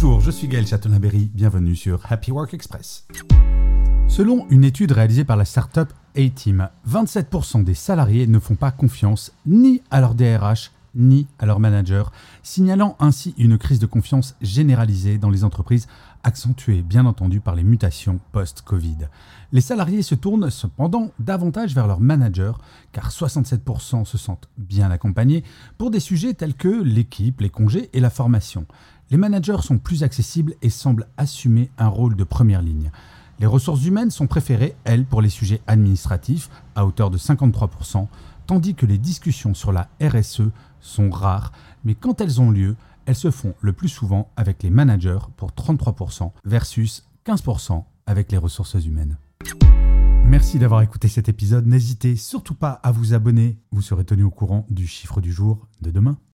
Bonjour, je suis Gaël Chatonaberry, bienvenue sur Happy Work Express. Selon une étude réalisée par la startup A-Team, 27% des salariés ne font pas confiance ni à leur DRH ni à leur manager, signalant ainsi une crise de confiance généralisée dans les entreprises, accentuée bien entendu par les mutations post-Covid. Les salariés se tournent cependant davantage vers leur manager, car 67% se sentent bien accompagnés pour des sujets tels que l'équipe, les congés et la formation. Les managers sont plus accessibles et semblent assumer un rôle de première ligne. Les ressources humaines sont préférées, elles, pour les sujets administratifs, à hauteur de 53%, tandis que les discussions sur la RSE sont rares, mais quand elles ont lieu, elles se font le plus souvent avec les managers pour 33% versus 15% avec les ressources humaines. Merci d'avoir écouté cet épisode. N'hésitez surtout pas à vous abonner. Vous serez tenu au courant du chiffre du jour de demain.